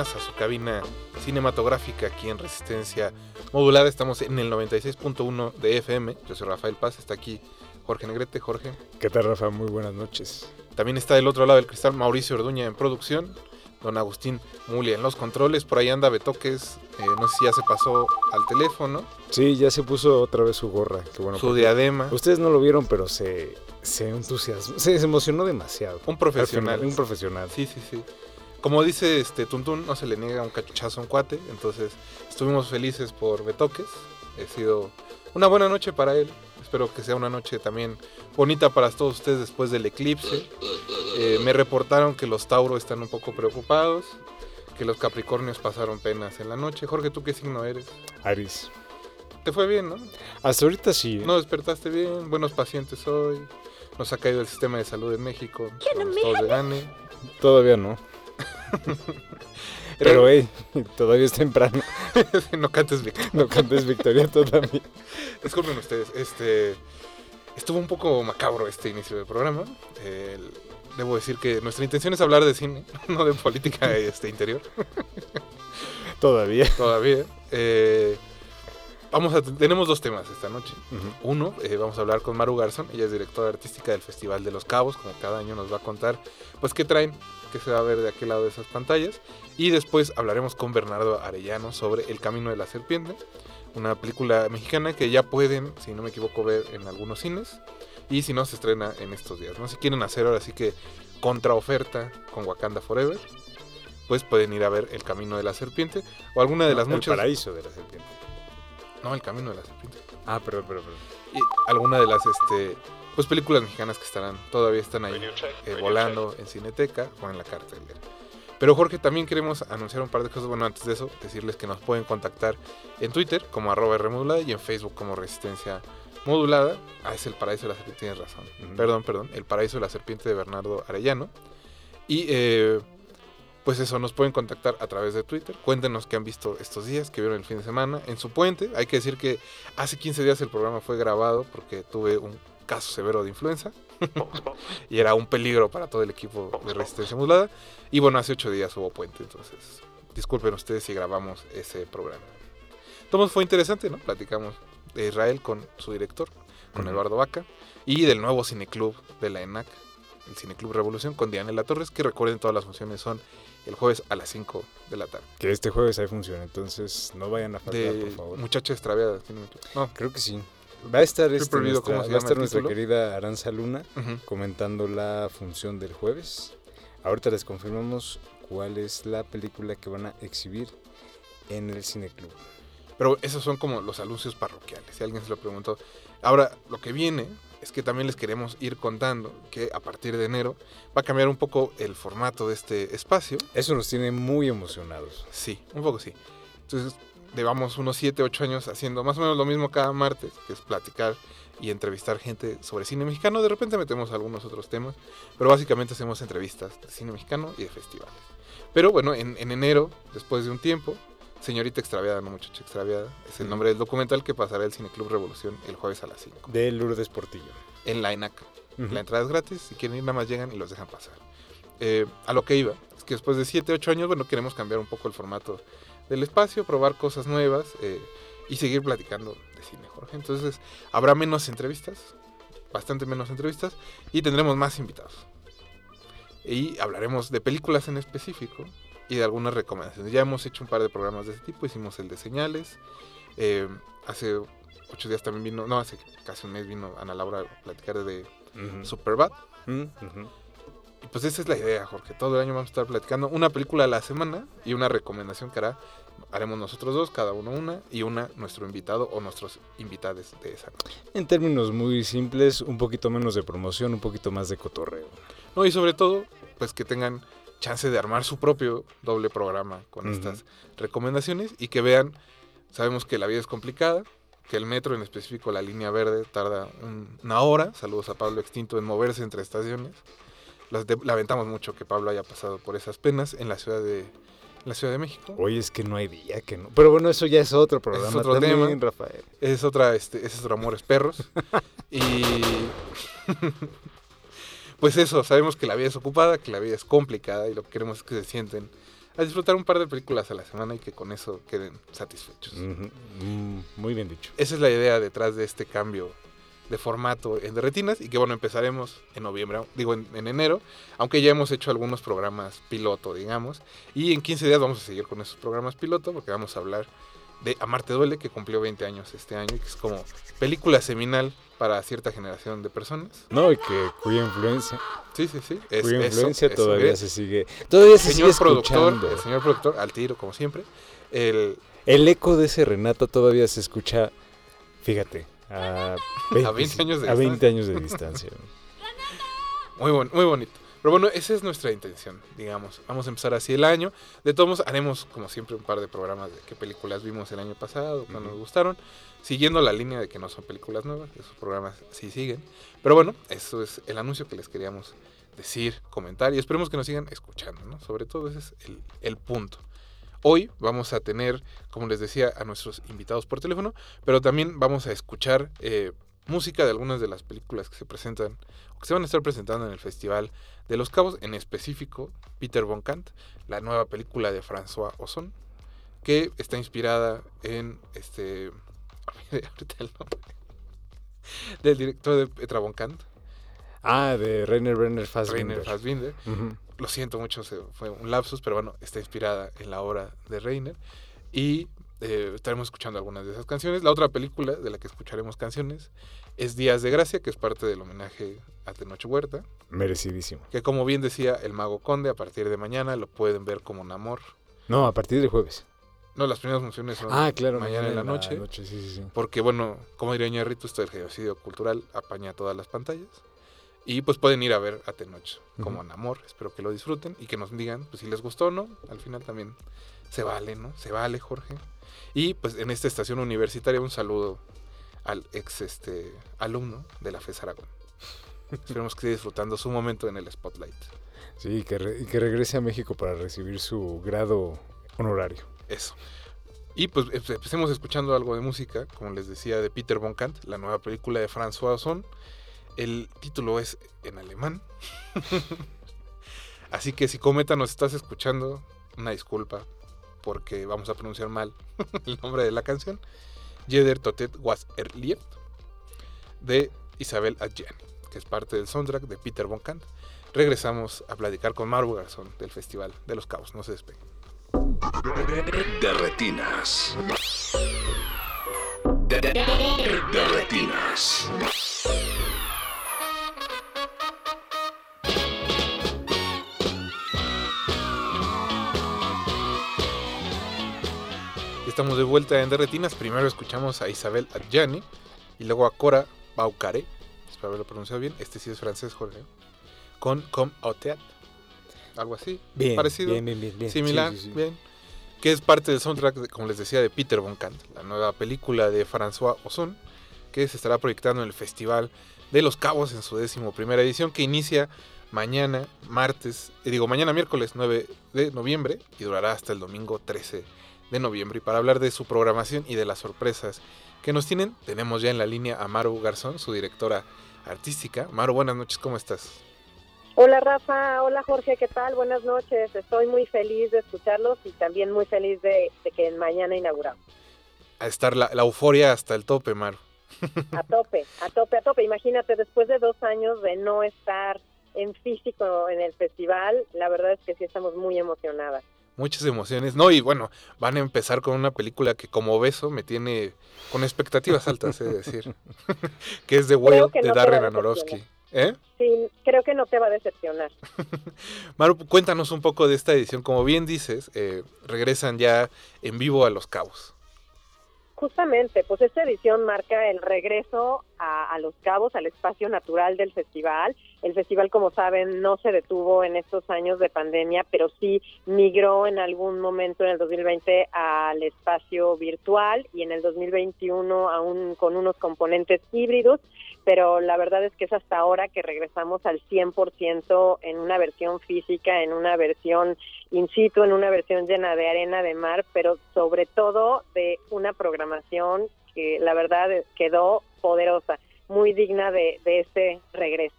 A su cabina cinematográfica aquí en Resistencia Modulada. Estamos en el 96.1 de FM. Yo soy Rafael Paz, está aquí Jorge Negrete. Jorge. ¿Qué tal, Rafa? Muy buenas noches. También está del otro lado del cristal Mauricio Orduña en producción. Don Agustín Mulia en los controles. Por ahí anda Betoques. eh, no sé si ya se pasó al teléfono. Sí, ya se puso otra vez su gorra. Qué bueno. su diadema. Ustedes no lo vieron, pero se, se entusiasmó, se, se emocionó demasiado. Un Al profesional. final, un profesional. Sí, sí, sí. Como dice este Tuntún, no se le niega un cachuchazo a un cuate. Entonces, estuvimos felices por Betoques. Ha sido una buena noche para él. Espero que sea una noche también bonita para todos ustedes después del eclipse. Eh, me reportaron que los Tauro están un poco preocupados. Que los Capricornios pasaron penas en la noche. Jorge, ¿tú qué signo eres? Aris. Te fue bien, ¿no? Hasta ahorita sí. ¿eh? No despertaste bien. Buenos pacientes hoy. Nos ha caído el sistema de salud en México. Somos todos de gane. Todavía no. Pero, hey, todavía es temprano. no cantes Víctor. No cantes victoria todavía. Disculpen ustedes, este estuvo un poco macabro este inicio del programa. El- debo decir que nuestra intención es hablar de cine, no de política este, interior, Todavía. todavía. Eh, vamos a, tenemos dos temas esta noche. Uno, eh, vamos a hablar con Maru Garzón, ella es directora artística del Festival de los Cabos, como cada año nos va a contar, pues qué traen, qué se va a ver de aquel lado de esas pantallas. Y después hablaremos con Bernardo Arellano sobre El Camino de la Serpiente, una película mexicana que ya pueden, si no me equivoco, ver en algunos cines. Y si no, se estrena en estos días. ¿no? Si quieren hacer ahora sí que contraoferta con Wakanda Forever, pues pueden ir a ver El Camino de la Serpiente o alguna de No, las el muchas... paraíso de la serpiente. No, El Camino de la Serpiente. Ah, perdón, perdón, perdón. y alguna de las este pues películas mexicanas que estarán todavía están ahí eh, volando en Cineteca o en la cartelera. Pero Jorge, también queremos anunciar un par de cosas. Bueno, antes de eso, decirles que nos pueden contactar en Twitter como arroba Rmodulada y en Facebook como Resistencia Modulada. Ah, es el Paraíso de la Serpiente, tienes razón. Perdón, perdón. El Paraíso de la Serpiente de Bernardo Arellano. Y eh, pues eso, nos pueden contactar a través de Twitter. Cuéntenos qué han visto estos días, qué vieron el fin de semana en su puente. Hay que decir que hace 15 días el programa fue grabado porque tuve un caso severo de influenza y era un peligro para todo el equipo de Resistencia Modulada. Y bueno, hace 8 días hubo puente, entonces disculpen ustedes si grabamos ese programa. Entonces fue interesante, ¿no? Platicamos de Israel con su director, con. Eduardo Vaca, y del nuevo cineclub de la ENAC, el Cineclub Revolución, con Dianela Torres, que recuerden todas las funciones son el jueves a las 5 de la tarde. Que este jueves hay función, entonces no vayan a faltar, por favor. Muchacha Extraviada. si no me equivoco. No, Creo que sí. Va a estar, este, nuestra, va a estar nuestra querida Aranza Luna ujú. comentando la función del jueves. Ahorita les confirmamos cuál es la película que van a exhibir en el Cineclub. Pero esos son como los anuncios parroquiales, si alguien se lo preguntó. Ahora, lo que viene es que también les queremos ir contando que a partir de enero va a cambiar un poco el formato de este espacio. Eso nos tiene muy emocionados. Sí, un poco sí. Entonces, llevamos unos 7, 8 años haciendo más o menos lo mismo cada martes, que es platicar y entrevistar gente sobre cine mexicano. De repente metemos algunos otros temas, pero básicamente hacemos entrevistas de cine mexicano y de festivales. Pero bueno, en, en enero, después de un tiempo, Señorita Extraviada, no muchacha extraviada, es el nombre del documental que pasará el Cineclub Revolución el jueves a las 5. De Lourdes Portillo. En la ENAC. Ujú. La entrada es gratis, si quieren ir nada más llegan y los dejan pasar. Eh, a lo que iba, es que después de 7, 8 años, bueno, queremos cambiar un poco el formato del espacio, probar cosas nuevas eh, y seguir platicando de cine, Jorge. Entonces, habrá menos entrevistas, bastante menos entrevistas, y tendremos más invitados. Y hablaremos de películas en específico y de algunas recomendaciones. Ya hemos hecho un par de programas de ese tipo, hicimos el de señales, eh, hace ocho días también vino, no, hace casi un mes vino Ana Laura a platicar de Ujú. Superbad. Mm. Y pues esa es la idea, Jorge. Todo el año vamos a estar platicando una película a la semana y una recomendación que hará. Haremos nosotros dos, cada uno una, y una nuestro invitado o nuestros invitados de esa noche. En términos muy simples, un poquito menos de promoción, un poquito más de cotorreo. No, y sobre todo, pues que tengan chance de armar su propio doble programa con estas recomendaciones y que vean, sabemos que la vida es complicada, que el metro, en específico la línea verde, tarda un- una hora, saludos a Pablo Extinto, en moverse entre estaciones. Las lamentamos mucho que Pablo haya pasado por esas penas en la Ciudad de, la ciudad de México. Hoy es que no hay día que no. Pero bueno, eso ya es otro programa otro también, tema. Rafael. Es otra, este, es otro Amores Perros. y pues eso, sabemos que la vida es ocupada, que la vida es complicada y lo que queremos es que se sienten a disfrutar un par de películas a la semana y que con eso queden satisfechos. Mm, Muy bien dicho. Esa es la idea detrás de este cambio de formato en Derretinas y que bueno, empezaremos en noviembre, digo en, en enero, aunque ya hemos hecho algunos programas piloto, digamos, y en 15 días vamos a seguir con esos programas piloto porque vamos a hablar de Amarte Duele, que cumplió 20 años este año y que es como película seminal para cierta generación de personas. No, y que cuya influencia, Sí, sí, sí. Es, cuya eso, influencia eso, todavía se sigue. Todavía se señor sigue productor, escuchando. el señor productor, al tiro como siempre. El, El eco de ese Renata todavía se escucha, fíjate, a 20, 20 años de a 20 distancia. años de distancia. Muy, bon- muy bonito. Pero bueno, esa es nuestra intención, digamos. Vamos a empezar así el año. De todos modos, haremos, como siempre, un par de programas de qué películas vimos el año pasado, cuál nos gustaron. Siguiendo la línea de que no son películas nuevas, esos programas sí siguen. Pero bueno, eso es el anuncio que les queríamos decir, comentar y esperemos que nos sigan escuchando, ¿no? Sobre todo ese es el, el punto. Hoy vamos a tener, como les decía, a nuestros invitados por teléfono, pero también vamos a escuchar eh, música de algunas de las películas que se presentan o que se van a estar presentando en el Festival de los Cabos, en específico Peter Von Kant, la nueva película de François Ozon, que está inspirada en este ahorita el nombre del director de Petra Von Kant, Ah, de Rainer Brenner Fassbinder. Rainer Fassbinder. Lo siento mucho, se- fue un lapsus, pero bueno, está inspirada en la obra de Reiner. Y eh, estaremos escuchando algunas de esas canciones. La otra película de la que escucharemos canciones es Días de Gracia, que es parte del homenaje a Tenoch Huerta. Merecidísimo. Que como bien decía el Mago Conde, a partir de mañana lo pueden ver como Namor. No, a partir del jueves. No, las primeras funciones son Ah, claro. mañana en la noche. sí, sí, sí. Porque, bueno, como diría Ñarrito, esto del genocidio cultural apaña todas las pantallas. Y pues pueden ir a ver a Tenoch como Ujú. Namor. Espero que lo disfruten y que nos digan pues, si les gustó o no. Al final también se vale, ¿no? Se vale, Jorge. Y pues en esta estación universitaria un saludo al ex este, alumno de la FES Aragón. Esperemos que esté disfrutando su momento en el spotlight. Sí, que re- que regrese a México para recibir su grado honorario. Eso. Y pues em- empecemos escuchando algo de música, como les decía, de Peter von Kant, la nueva película de François Ozon. El título es en alemán. Así que si Cometa nos estás escuchando, una disculpa, porque vamos a pronunciar mal el nombre de la canción. Jeder Totet was erlebt, de Isabel Adjani, que es parte del soundtrack de Peter von Kant. Regresamos a platicar con Maru Garzón del Festival de los Cabos. No se despeguen. De retinas. De retinas. Estamos de vuelta en Derretinas. Primero escuchamos a Isabel Adjani y luego a Cora Baucaré. Espero haberlo pronunciado bien. Este sí es francés, Jorge. Con au théâtre. Algo así. Bien, Parecido. bien, bien, bien, bien. Similar. Sí, sí, sí. Bien. Que es parte del soundtrack, de- como les decía, de Peter von Kant. La nueva película de François Ozon. Que se estará proyectando en el Festival de los Cabos en su décimo primera edición. Que inicia mañana, martes, eh, digo mañana miércoles 9 de noviembre y durará hasta el domingo 13 de noviembre. Y para hablar de su programación y de las sorpresas que nos tienen, tenemos ya en la línea a Maru Garzón, su directora artística. Maru, buenas noches, ¿cómo estás? Hola Rafa, hola Jorge, ¿qué tal? Buenas noches. Estoy muy feliz de escucharlos y también muy feliz de, de que mañana inauguramos. A estar la, la euforia hasta el tope, Maru. A tope, a tope, a tope. Imagínate, después de dos años de no estar en físico en el festival, la verdad es que sí estamos muy emocionadas. Muchas emociones. No, y bueno, van a empezar con una película que como beso me tiene con expectativas altas, he de decir. que es The Whale de no Darren Aronofsky. ¿Eh? Sí, creo que no te va a decepcionar. Maru, cuéntanos un poco de esta edición. Como bien dices, eh, regresan ya en vivo a Los Cabos. Justamente, pues esta edición marca el regreso a, a, Los Cabos, al espacio natural del festival. El festival, como saben, no se detuvo en estos años de pandemia, pero sí migró en algún momento en el 2020 al espacio virtual y en el 2021 aún con unos componentes híbridos pero la verdad es que es hasta ahora que regresamos al 100% en una versión física, en una versión in situ, en una versión llena de arena de mar, pero sobre todo de una programación que la verdad quedó poderosa, muy digna de, de este regreso.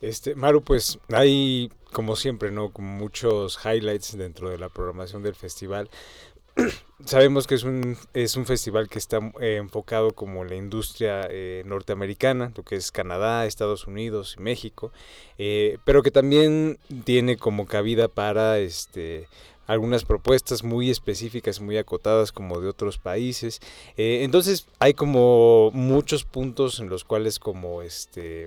Este, Maru, pues hay, como siempre, ¿no? Como muchos highlights dentro de la programación del festival. sabemos que es un, es un festival que está eh, enfocado como la industria eh, norteamericana, lo que es Canadá, Estados Unidos y México, eh, pero que también tiene como cabida para este algunas propuestas muy específicas, muy acotadas como de otros países. entonces hay como muchos puntos en los cuales como este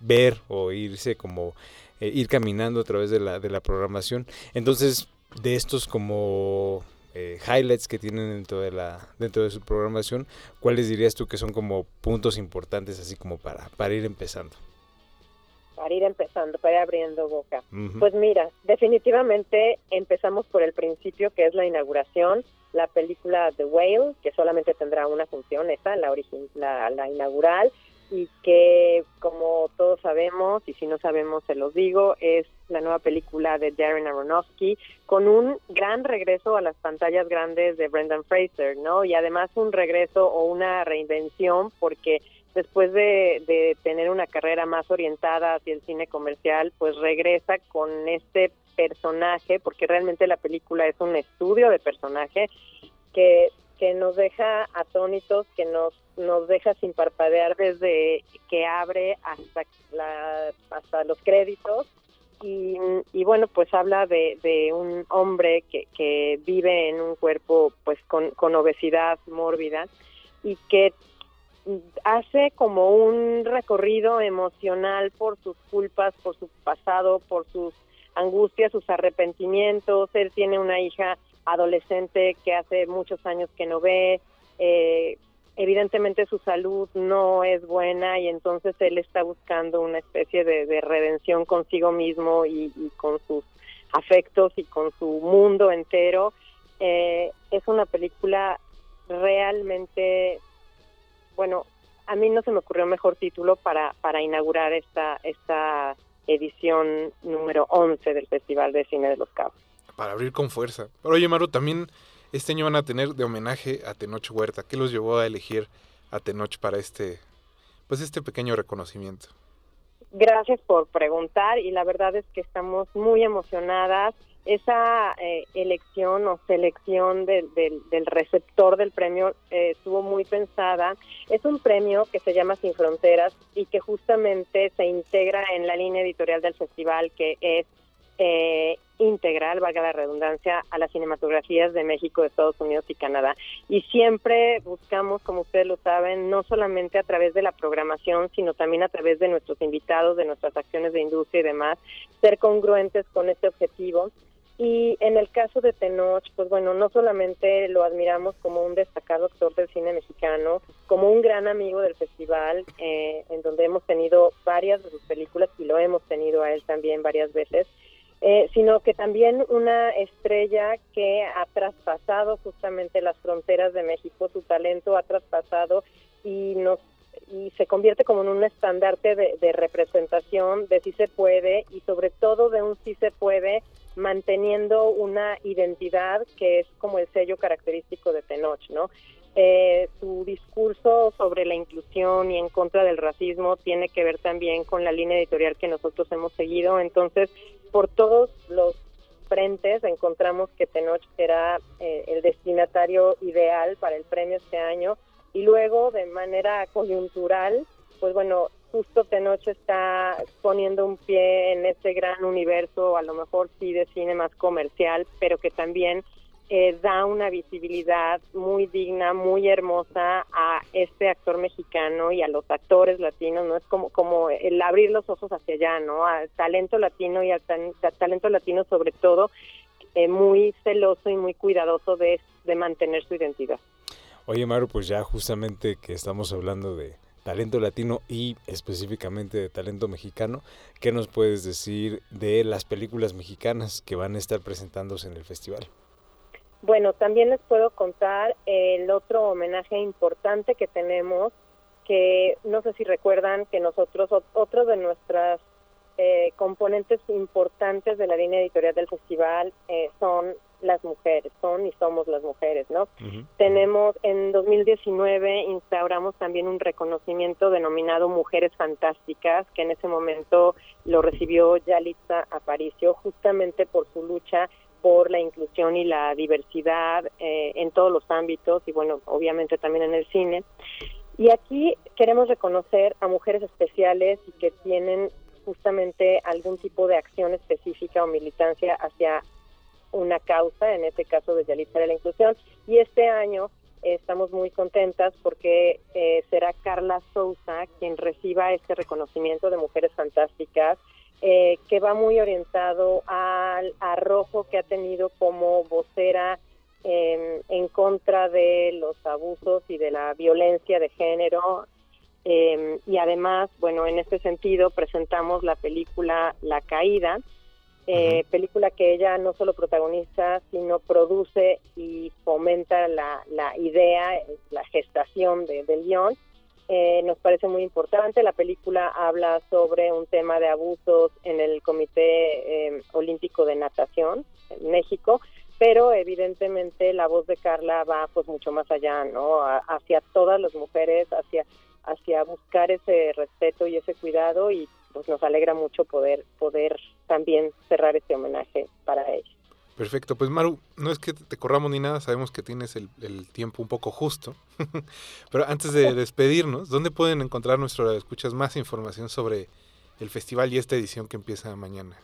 ver o irse como ir caminando a través de la, de la programación. Entonces de estos como eh, highlights que tienen dentro de la dentro de su programación, ¿cuáles dirías tú que son como puntos importantes así como para para ir empezando? Para ir empezando, para ir abriendo boca. Pues mira, definitivamente empezamos por el principio que es la inauguración, la película The Whale, que solamente tendrá una función, esa, la, la, la inaugural, y que como todos sabemos, y si no sabemos se los digo, es la nueva película de Darren Aronofsky con un gran regreso a las pantallas grandes de Brendan Fraser, ¿no? Y además un regreso o una reinvención porque después de, de tener una carrera más orientada hacia el cine comercial, pues regresa con este personaje, porque realmente la película es un estudio de personaje que que nos deja atónitos, que nos nos deja sin parpadear desde que abre hasta la, hasta los créditos y, y bueno pues habla de, de un hombre que, que vive en un cuerpo pues con, con obesidad mórbida y que hace como un recorrido emocional por sus culpas, por su pasado, por sus angustias, sus arrepentimientos. Él tiene una hija adolescente que hace muchos años que no ve, eh, evidentemente su salud no es buena y entonces él está buscando una especie de, redención consigo mismo y, con sus afectos y con su mundo entero. Eh, es una película realmente, bueno, a mí no se me ocurrió mejor título para, para inaugurar esta, esta edición número 11 del Festival de Cine de los Cabos para abrir con fuerza. Pero oye, Maru, también este año van a tener de homenaje a Tenoch Huerta. ¿Qué los llevó a elegir a Tenoch para este, pues este pequeño reconocimiento? Gracias por preguntar y la verdad es que estamos muy emocionadas. Esa eh, elección o selección del, del, receptor del premio eh, estuvo muy pensada. Es un premio que se llama Sin Fronteras y que justamente se integra en la línea editorial del festival que es eh, integral, valga la redundancia, a las cinematografías de México, Estados Unidos y Canadá. Y siempre buscamos, como ustedes lo saben, no solamente a través de la programación, sino también a través de nuestros invitados, de nuestras acciones de industria y demás, ser congruentes con este objetivo. Y en el caso de Tenoch, pues bueno, no solamente lo admiramos como un destacado actor del cine mexicano, como un gran amigo del festival, eh, en donde hemos tenido varias de sus películas y lo hemos tenido a él también varias veces, eh, sino que también una estrella que ha traspasado justamente las fronteras de México, su talento ha traspasado y nos y se convierte como en un estandarte de, de representación de si se puede y sobre todo de un si se puede manteniendo una identidad que es como el sello característico de Tenoch, ¿no? Eh, su discurso sobre la inclusión y en contra del racismo tiene que ver también con la línea editorial que nosotros hemos seguido. Entonces, por todos los frentes encontramos que Tenoch será eh, el destinatario ideal para el premio este año y luego de manera coyuntural, pues bueno, justo Tenoch está poniendo un pie en este gran universo, a lo mejor sí de cine más comercial, pero que también eh, da una visibilidad muy digna, muy hermosa a este actor mexicano y a los actores latinos, ¿no? Es como, como el abrir los ojos hacia allá, ¿no? Al talento latino y al, talento latino sobre todo, eh, muy celoso y muy cuidadoso de, de mantener su identidad. Oye, Maru, pues ya justamente que estamos hablando de talento latino y específicamente de talento mexicano, ¿qué nos puedes decir de las películas mexicanas que van a estar presentándose en el festival? Bueno, también les puedo contar el otro homenaje importante que tenemos, que no sé si recuerdan que nosotros, otro de nuestras eh, componentes importantes de la línea editorial del festival eh, son las mujeres, son y somos las mujeres, ¿no? Tenemos, en 2019 instauramos también un reconocimiento denominado Mujeres Fantásticas, que en ese momento lo recibió Yalitza Aparicio, justamente por su lucha por la inclusión y la diversidad eh, en todos los ámbitos y bueno, obviamente también en el cine. Y aquí queremos reconocer a mujeres especiales y que tienen justamente algún tipo de acción específica o militancia hacia una causa, en este caso de de la Inclusión. Y este año estamos muy contentas porque eh, será Carla Souza quien reciba este reconocimiento de Mujeres Fantásticas eh, que va muy orientado al arrojo que ha tenido como vocera em, en contra de los abusos y de la violencia de género. Em, y además, bueno, en este sentido presentamos la película La Caída, eh, película que ella no solo protagoniza, sino produce y fomenta la, la idea, la gestación de, del guion eh, nos parece muy importante. La película habla sobre un tema de abusos en el Comité eh, Olímpico de Natación en México, pero evidentemente la voz de Carla va pues mucho más allá, ¿no? hacia todas las mujeres, hacia hacia buscar ese respeto y ese cuidado y pues nos alegra mucho poder poder también cerrar este homenaje para ella. Perfecto, pues Maru, no es que te corramos ni nada, sabemos que tienes el, tiempo un poco justo, pero antes de despedirnos, ¿dónde pueden encontrar nuestro escuchas más información sobre el festival y esta edición que empieza mañana?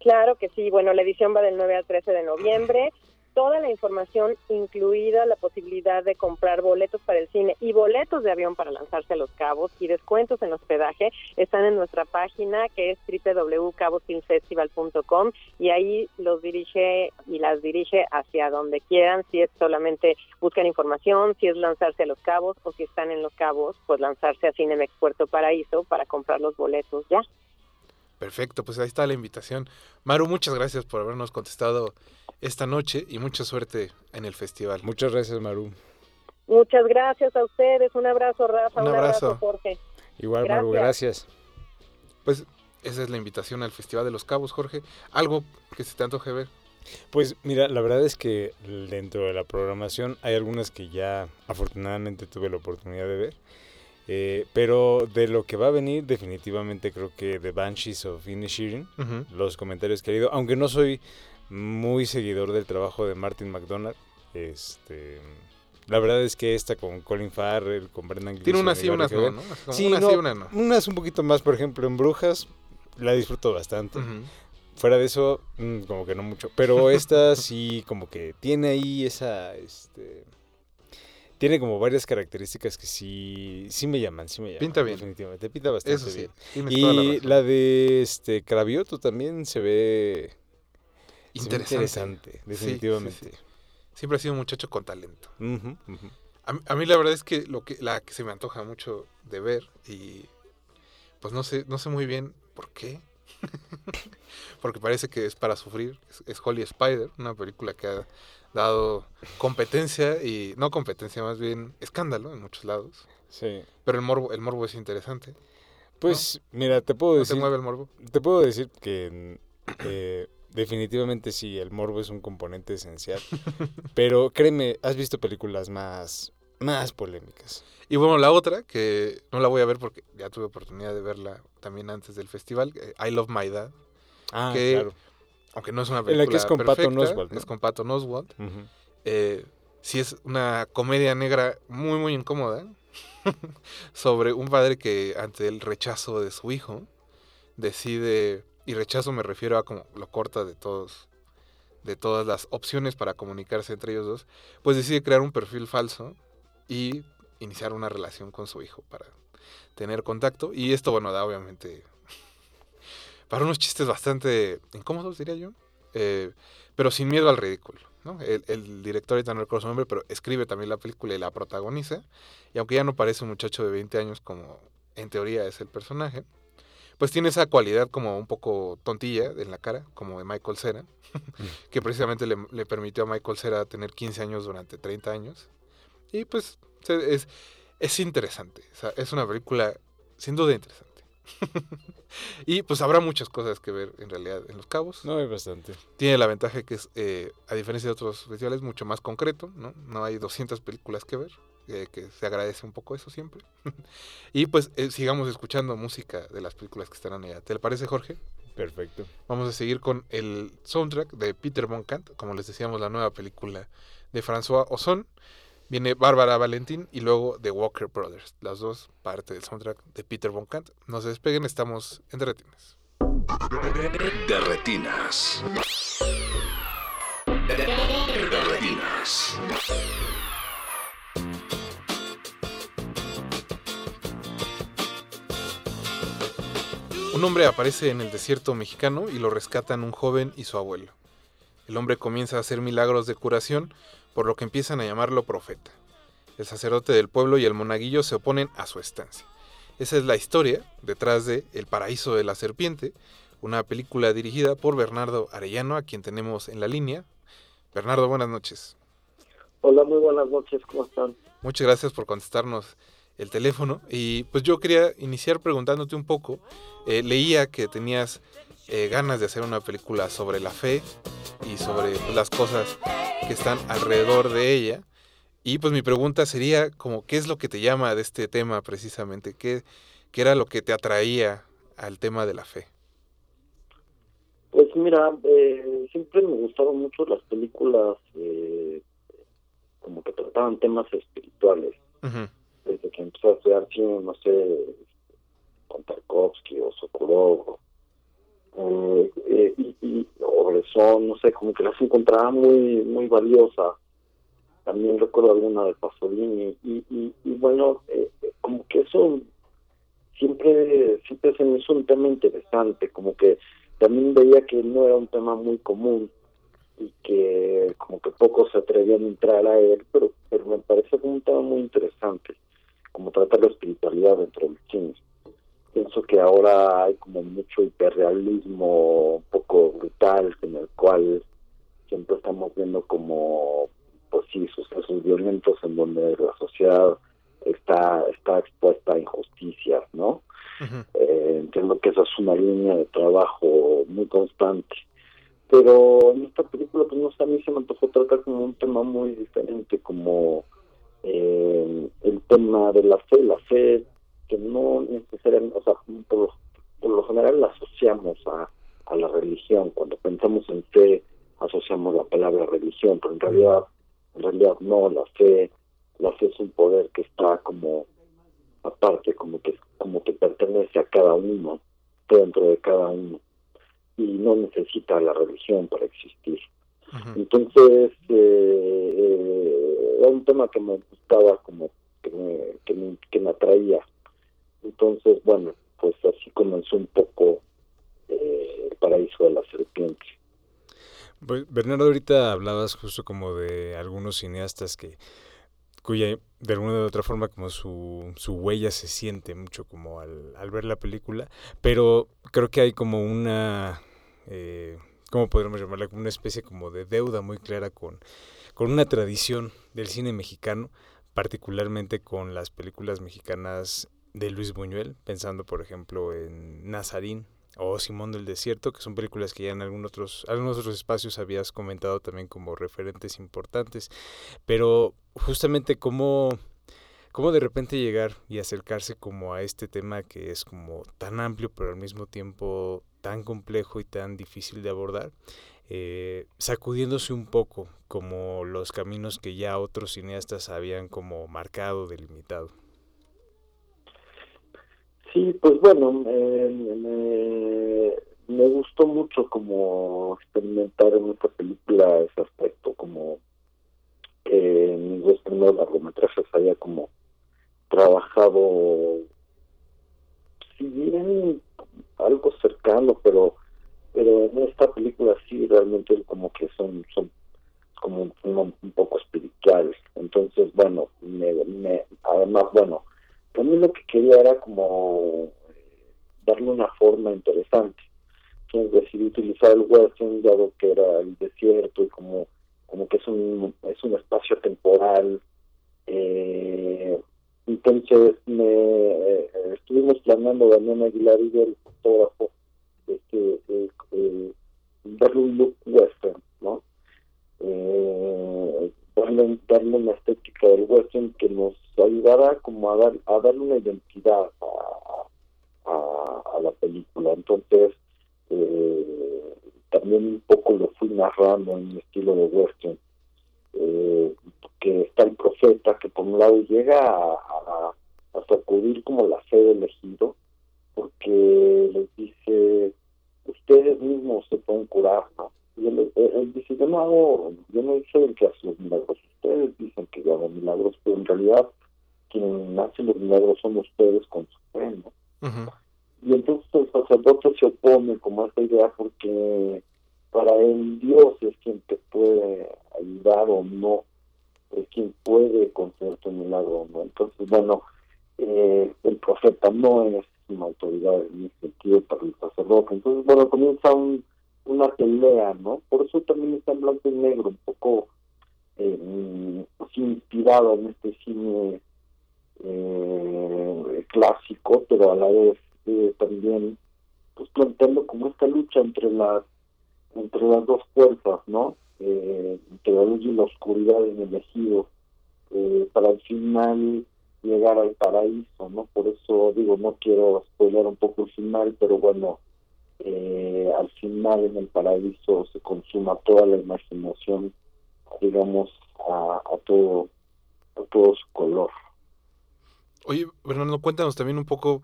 Claro que sí, bueno, la edición va del 9 al 13 de noviembre toda la información, incluida la posibilidad de comprar boletos para el cine y boletos de avión para lanzarse a Los Cabos y descuentos en hospedaje, están en nuestra página que es www.cabosfilmfestival.com y ahí los dirige y las dirige hacia donde quieran, si es solamente buscan información, si es lanzarse a Los Cabos o si están en Los Cabos, pues lanzarse a Cinemex Puerto Paraíso para comprar los boletos ya. Perfecto, pues ahí está la invitación. Maru, muchas gracias por habernos contestado esta noche y mucha suerte en el festival. Muchas gracias, Maru. Muchas gracias a ustedes. Un abrazo, Rafa. Un, abrazo. Jorge. Igual, Maru, gracias. Pues esa es la invitación al Festival de los Cabos, Jorge. ¿Algo que se te antoje ver? Pues mira, la verdad es que dentro de la programación hay algunas que ya afortunadamente tuve la oportunidad de ver. Eh, pero de lo que va a venir, definitivamente creo que The Banshees of Inisherin, los comentarios que he leído, aunque no soy muy seguidor del trabajo de Martin McDonald. Este, la verdad es que esta con Colin Farrell, con Brendan Gleeson... Tiene unas sí, unas no, ¿no? Sí, unas sí, una no. Unas un poquito más, por ejemplo, en Brujas, la disfruto bastante. Fuera de eso, mm, como que no mucho. Pero esta sí, como que tiene ahí esa... Este, tiene como varias características que sí, sí me llaman, sí me llaman. Pinta bien. Definitivamente, pinta bastante bien. Y la, la, de este Cravioto también se ve Interesante. definitivamente. Siempre ha sido un muchacho con talento. A, mí la verdad es que lo que la que se me antoja mucho de ver y pues no sé no sé muy bien por qué. Porque parece que es para sufrir. Es, Holly Spider, una película que ha dado competencia y no competencia, más bien escándalo en muchos lados. Sí. Pero el morbo el morbo es interesante. Pues mira, te puedo decir. ¿Te mueve el morbo? Te puedo decir que eh, Definitivamente sí, el morbo es un componente esencial. pero créeme, has visto películas más, más polémicas. Y bueno, la otra, que no la voy a ver porque ya tuve oportunidad de verla también antes del festival, eh, I Love My Dad. Ah, claro. Aunque no es una película la que es con perfecta, Pato Oswald. Es con Pato Oswald. Eh, sí es una comedia negra muy, muy incómoda sobre un padre que ante el rechazo de su hijo decide y rechazo me refiero a como lo corta de todos de todas las opciones para comunicarse entre ellos dos, pues decide crear un perfil falso y iniciar una relación con su hijo para tener contacto. Y esto, bueno, da obviamente para unos chistes bastante incómodos, diría yo, eh, pero sin miedo al ridículo. ¿no? El, director, ahorita no recuerdo su nombre, pero escribe también la película y la protagoniza. Y aunque ya no parece un muchacho de 20 años como en teoría es el personaje, pues tiene esa cualidad como un poco tontilla en la cara, como de Michael Cera, que precisamente le, le, permitió a Michael Cera tener 15 años durante 30 años. Y pues es, es interesante, es una película sin duda interesante. y pues habrá muchas cosas que ver en realidad en Los Cabos. No hay bastante. Tiene la ventaja que es, eh, a diferencia de otros festivales, mucho más concreto, ¿no? No hay 200 películas que ver, eh, que se agradece un poco eso siempre. y pues eh, sigamos escuchando música de las películas que estarán allá. ¿Te le parece, Jorge? Perfecto. Vamos a seguir con el soundtrack de Peter Von Kant, como les decíamos, la nueva película de François Ozon. Viene Bárbara Valentín y luego The Walker Brothers, las dos partes del soundtrack de Peter Von Kant. No se despeguen, estamos en Derretinas. Derretinas. Derretinas. Un hombre aparece en el desierto mexicano y lo rescatan un joven y su abuelo. El hombre comienza a hacer milagros de curación, por lo que empiezan a llamarlo profeta. El sacerdote del pueblo y el monaguillo se oponen a su estancia. Esa es la historia detrás de El paraíso de la serpiente, una película dirigida por Bernardo Arellano, a quien tenemos en la línea. Bernardo, buenas noches. Hola, muy buenas noches, ¿cómo están? Muchas gracias por contestarnos el teléfono. Y pues yo quería iniciar preguntándote un poco. Eh, leía que tenías eh, ganas de hacer una película sobre la fe y sobre las cosas que están alrededor de ella. Y pues mi pregunta sería como, ¿qué es lo que te llama de este tema precisamente? ¿Qué, qué era lo que te atraía al tema de la fe? Pues mira, eh, siempre me gustaron mucho las películas eh, como que trataban temas espirituales. Desde que empecé a estudiar cine, no sé, con Tarkovsky o Sokurov, eh, eh, y, y, o no sé, como que las encontraba muy, muy valiosas. También recuerdo alguna de Pasolini y, bueno eh, como que eso siempre siempre se me hizo un tema interesante como que también veía que no era un tema muy común y que como que pocos se atrevían a entrar a él pero pero me parece como un tema muy interesante como tratar la espiritualidad dentro del cine pienso que ahora hay como mucho hiperrealismo un poco brutal en el cual siempre estamos viendo como pues sí, sucesos violentos en donde la sociedad está, está expuesta a injusticias, ¿no? Eh, entiendo que esa es una línea de trabajo muy constante. Pero en esta película, pues no sé, a mí se me antojó tratar como un tema muy diferente, como eh, el tema de la fe, la fe que no necesariamente, o sea, por lo, general la asociamos a, a la religión. Cuando pensamos en fe, asociamos la palabra religión, pero en realidad en realidad no, la fe, la fe es un poder que está como aparte, como que como que pertenece a cada uno, dentro de cada uno, y no necesita la religión para existir. Entonces, eh, eh, era un tema que me gustaba, como que me, que me, que me atraía. Entonces, bueno, pues así comenzó un poco eh, el paraíso de la serpiente. Pues, Bernardo, ahorita hablabas justo como de algunos cineastas que cuya de alguna u otra forma como su, su huella se siente mucho como al, al ver la película, pero creo que hay como una, eh, ¿cómo podríamos llamarla? Como una especie como de deuda muy clara con, con una tradición del cine mexicano, particularmente con las películas mexicanas de Luis Buñuel, pensando por ejemplo en Nazarín, o Simón del Desierto, que son películas que ya en algunos otros, algunos otros espacios habías comentado también como referentes importantes. Pero justamente cómo, cómo de repente llegar y acercarse como a este tema que es como tan amplio, pero al mismo tiempo tan complejo y tan difícil de abordar, eh, sacudiéndose un poco como los caminos que ya otros cineastas habían como marcado, delimitado. Sí, pues bueno, me, me, gustó mucho como experimentar en esta película ese aspecto, como que en mis dos primeros largometrajes había como trabajado, si bien algo cercano, pero pero en esta película sí realmente como que son son como un, poco espirituales. Entonces bueno me, me, además bueno también lo que quería era como eh, darle una forma interesante entonces decidí utilizar el western dado que era el desierto y como como que es un es un espacio temporal eh, entonces me eh, estuvimos planeando Daniel Aguilar y el fotógrafo este, eh, darle un look western, ¿no? Eh, darle, darle una estética del western que nos ayudara como a dar a darle una identidad a, a, la película. Entonces, eh, también un poco lo fui narrando en mi estilo de western. Eh, que está el profeta que por un lado llega a, a, a sacudir como la fe del elegido porque les dice ustedes mismos se pueden curar, ¿no? Y él, dice, yo no hago, yo no soy el que hace los milagros, ustedes dicen que yo hago milagros, pero en realidad quien hace los milagros son ustedes con su fe, ¿no? Y entonces el sacerdote se opone como a esta idea porque para él Dios es quien te puede ayudar o no, es quien puede concederte un milagro, ¿no? Entonces, bueno, eh, el profeta no es una autoridad en ese sentido para el sacerdote. Entonces, bueno, comienza un, una pelea, ¿no? Por eso también está en blanco y negro, un poco eh, inspirado en este cine eh, clásico, pero a la vez eh, también pues planteando como esta lucha entre las entre las dos fuerzas, ¿no? Eh, entre la luz y la oscuridad en el ejido, para el final llegar al paraíso, ¿no? Por eso digo, no quiero spoiler un poco el final, pero bueno, eh, al final en el paraíso se consuma toda la imaginación, digamos, a, a todo a todo su color. Oye, Bernardo, cuéntanos también un poco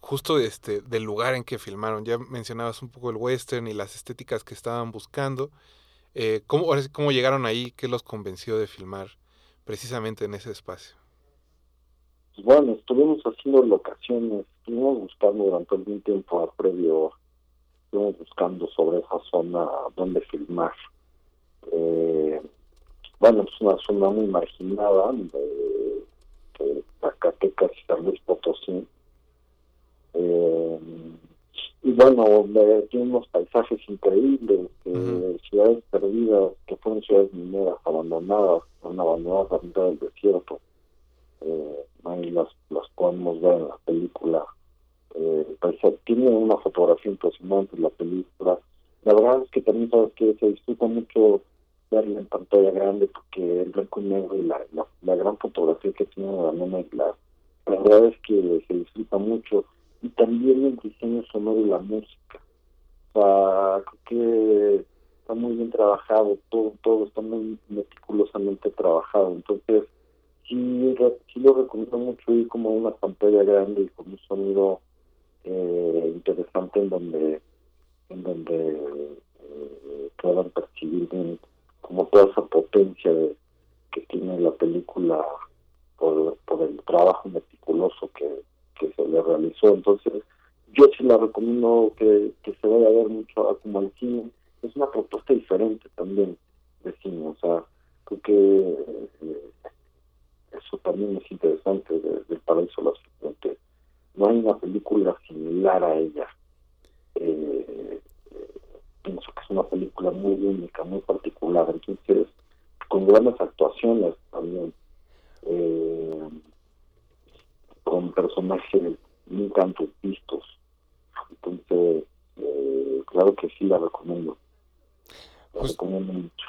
justo este del lugar en que filmaron. Ya mencionabas un poco el western y las estéticas que estaban buscando. Eh, ¿cómo, ¿Cómo llegaron ahí? ¿Qué los convenció de filmar precisamente en ese espacio? bueno, estuvimos haciendo locaciones, estuvimos buscando durante algún tiempo previo, estuvimos buscando sobre esa zona donde filmar. Eh, bueno, es una zona muy marginada de, de Zacatecas y San Luis Potosí. Eh, y bueno, tiene unos paisajes increíbles, eh, ciudades perdidas, que fueron ciudades mineras abandonadas, abandonadas a mitad del desierto eh, ahí las, las podemos ver en la película. Eh, tiene una fotografía impresionante la película. La verdad es que también sabes que se disfruta mucho verla en pantalla grande porque el blanco y negro y la, la, gran fotografía que tiene la nena la, la verdad es que se disfruta mucho y también el diseño sonoro y la música. O sea, creo que está muy bien trabajado, todo, todo está muy meticulosamente trabajado. Entonces, sí, sí lo recomiendo mucho ir como a una pantalla grande y con un sonido eh, interesante en donde en donde eh, puedan percibir como toda esa potencia que tiene la película por, por el trabajo meticuloso que, que se le realizó entonces yo sí la recomiendo que, que se vaya a ver mucho como al cine es una propuesta diferente también de cine o sea creo que eh, eso también es interesante del Paraíso la Serpiente. No hay una película similar a ella. Eh, pienso que es una película muy única, muy particular. Entonces, con grandes actuaciones también, eh, con personajes muy tanto vistos. Entonces, eh, claro que sí la recomiendo. La recomiendo mucho.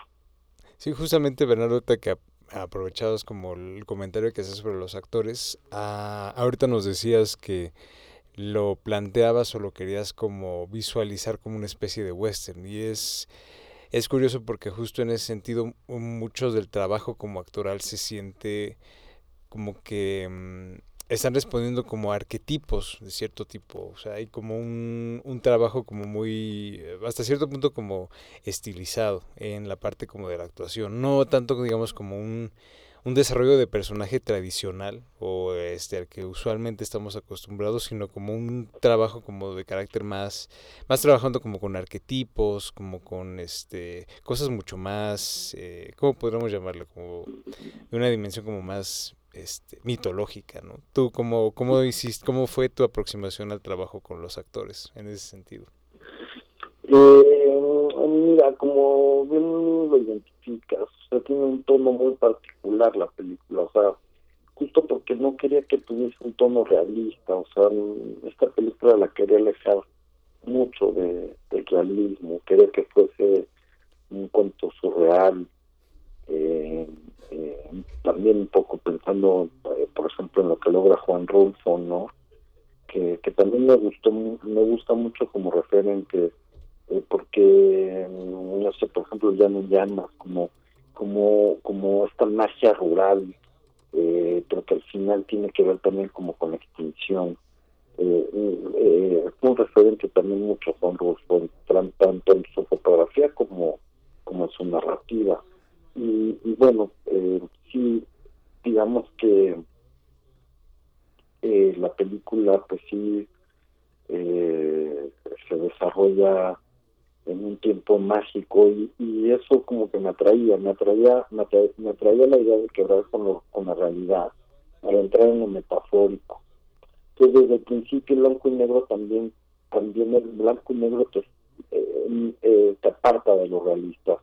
Sí, justamente Bernardo, que aprovechados como el comentario que haces sobre los actores, ah, ahorita nos decías que lo planteabas o lo querías como visualizar como una especie de western y es es curioso porque justo en ese sentido mucho del trabajo como actoral se siente como que mm, están respondiendo como arquetipos de cierto tipo. O sea, hay como un, un, trabajo como muy, hasta cierto punto como estilizado en la parte como de la actuación. No tanto, digamos, como un, un desarrollo de personaje tradicional o este al que usualmente estamos acostumbrados, sino como un trabajo como de carácter más, más trabajando como con arquetipos, como con este cosas mucho más, eh, ¿cómo podríamos llamarlo? Como de una dimensión como más este, mitológica, ¿no? ¿Tú cómo, cómo hiciste, cómo fue tu aproximación al trabajo con los actores en ese sentido? Eh, mira, como bien lo identificas, o sea, tiene un tono muy particular la película, o sea, justo porque no quería que tuviese un tono realista, o sea, esta película la quería alejar mucho de, del realismo, quería que fuese un cuento surreal, eh, eh, también un poco pensando, eh, por ejemplo, en lo que logra Juan Rulfo, ¿no? Que, que también me gustó, me gusta mucho como referente, eh, porque, mm, no sé, por ejemplo, ya no llamas, como, como, como esta magia rural, eh, pero que al final tiene que ver también como con la extinción. Un referente también mucho Juan Rulfo, tanto en su fotografía como, como en su narrativa y, bueno, eh, sí, digamos que eh, la película pues sí eh, se desarrolla en un tiempo mágico y, y, eso como que me atraía, me atraía, me atraía, la idea de quebrar con, con la realidad para entrar en lo metafórico. Entonces desde el principio el blanco y negro también, también el blanco y negro pues, eh, eh, te aparta de lo realista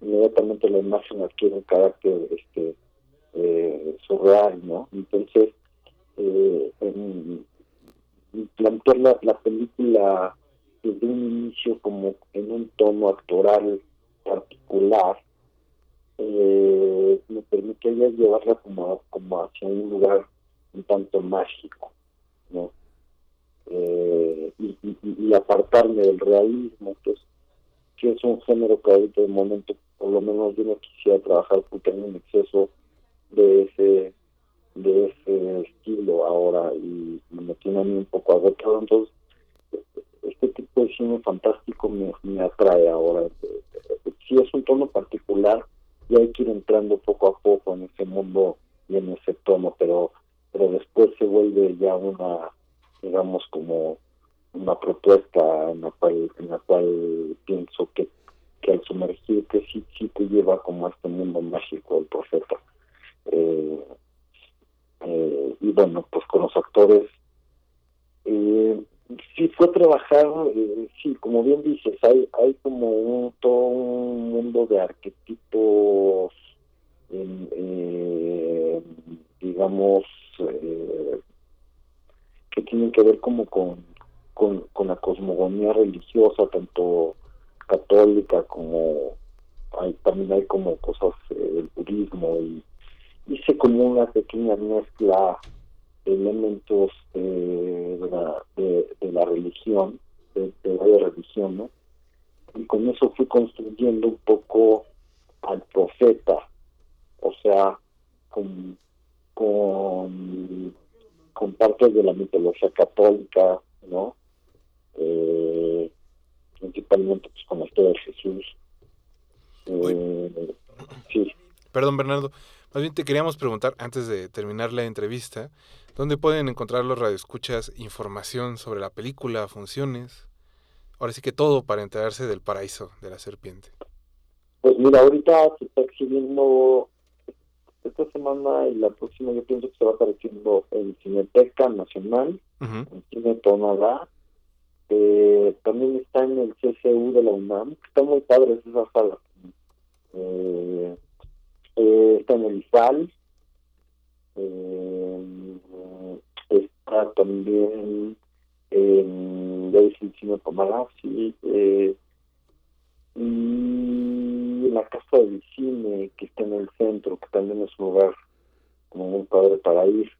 inmediatamente la imagen adquiere un carácter este eh, surreal, ¿no? Entonces, eh, plantear la, la, película desde un inicio como en un tono actoral particular, eh, me permitiría llevarla como, hacia un lugar un tanto mágico, ¿no? Eh, y, y, y, apartarme del realismo, que es, que es un género que ahorita de momento por lo menos yo no quisiera trabajar porque hay un exceso de ese de ese estilo ahora y, me tiene a mí un poco agotado. Entonces este tipo de cine fantástico me, me atrae ahora. Si es un tono particular y hay que ir entrando poco a poco en ese mundo y en ese tono pero pero después se vuelve ya una digamos como una propuesta en la cual en la cual pienso que que al sumergirte sí, sí te lleva como a este mundo mágico del profeta. Eh, eh, y bueno, pues con los actores, eh, sí fue trabajar, eh, sí, como bien dices, hay, hay como un, todo un mundo de arquetipos, digamos, que tienen que ver como con, con, con la cosmogonía religiosa, tanto católica como hay, también hay como cosas eh, del budismo y hice como una pequeña mezcla de elementos eh, de, la, de, la religión, de, de religión, ¿no? Y con eso fui construyendo un poco al profeta, o sea, con, con, con partes de la mitología ¿no? Eh, principalmente pues, con la historia de Jesús. Eh, sí. Perdón, Bernardo. Más bien te queríamos preguntar, antes de terminar la entrevista, ¿dónde pueden encontrar los radioescuchas información sobre la película, funciones? Ahora sí que todo para enterarse del paraíso de la serpiente. Pues mira, ahorita se está exhibiendo esta semana y la próxima yo pienso que se va apareciendo en Cineteca Nacional, en Cine Tonalá, eh, también está en el CCU de la UNAM, está muy padre esa sala. Eh, eh, está en el IFAL, eh, está también en el Cine Pomalazzi, eh, y en la Casa del Cine, que está en el centro, que también es un lugar como muy padre para ir.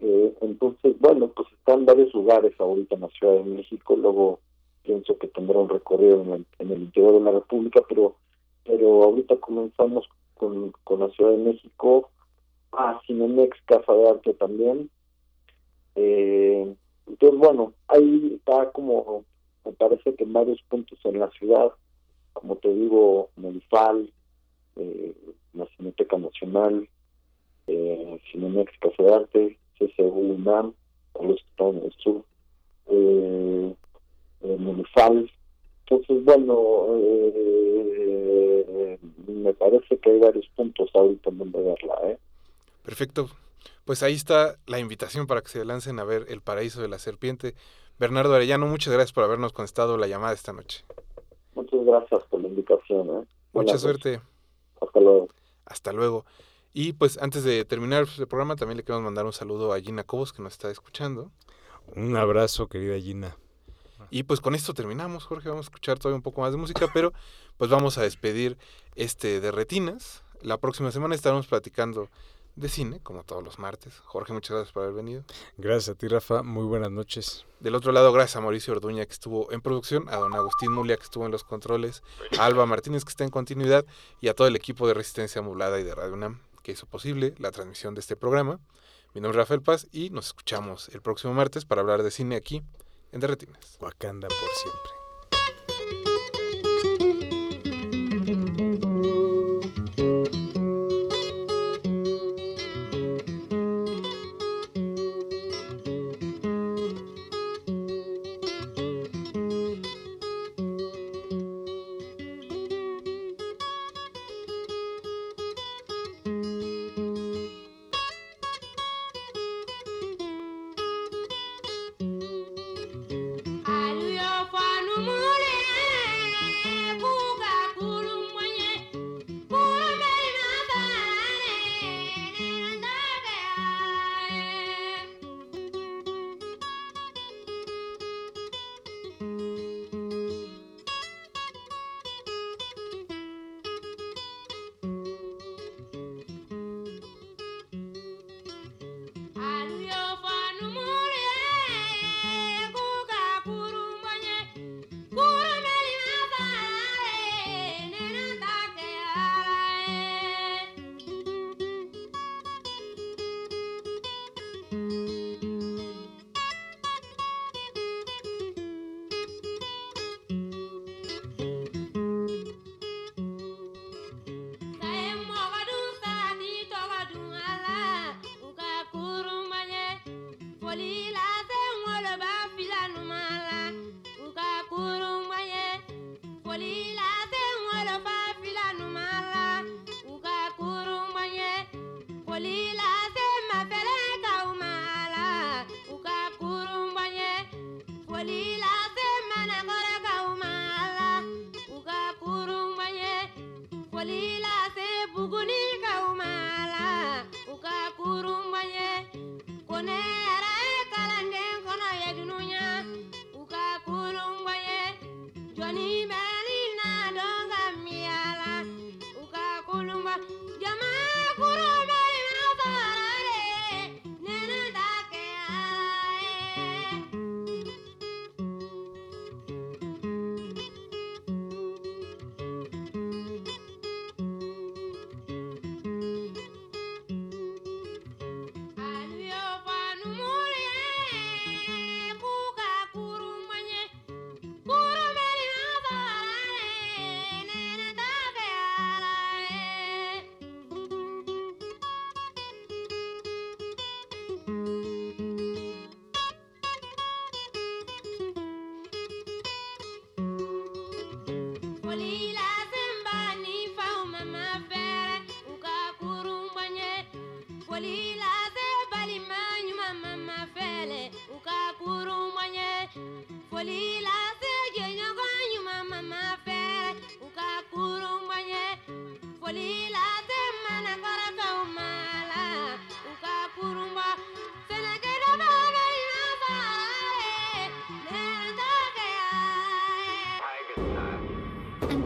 Eh, entonces, bueno, pues están varios lugares ahorita en la Ciudad de México, luego pienso que tendrá un recorrido en el, interior de la República, pero pero ahorita comenzamos con, con la Ciudad de México, ah, Cinemex, Casa de Arte también, Eh, entonces, bueno, ahí está como, me parece que en varios puntos en la ciudad, como te digo, Monifal, eh, la Cineteca Nacional, eh, Cinemex de Arte, CCU UNAM, los que están en el sur, eh, Monifal. Entonces, bueno, eh, me parece que hay varios puntos ahorita donde verla. ¿eh? Perfecto. Pues ahí está la invitación para que se lancen a ver El Paraíso de la Serpiente. Bernardo Arellano, muchas gracias por habernos contestado la llamada esta noche. Muchas gracias por la invitación. ¿eh? Mucha suerte. Hasta luego. Hasta luego. Y pues antes de terminar el programa, también le queremos mandar un saludo a Gina Cobos, que nos está escuchando. Un abrazo, querida Gina. Y pues con esto terminamos, Jorge. Vamos a escuchar todavía un poco más de música, pero pues vamos a despedir este de Retinas. La próxima semana estaremos platicando de cine, como todos los martes. Jorge, muchas gracias por haber venido. Gracias a ti, Rafa. Muy buenas noches. Del otro lado, gracias a Mauricio Orduña, que estuvo en producción, a don Agustín Mulia, que estuvo en los controles, a Alba Martínez, que está en continuidad, y a todo el equipo de Resistencia Modulada y de Radio UNAM, que hizo posible la transmisión de este programa. Mi nombre es Rafael Paz y nos escuchamos el próximo martes para hablar de cine aquí en Derretinas. Wakanda por siempre.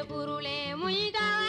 பொருளே முய்தா.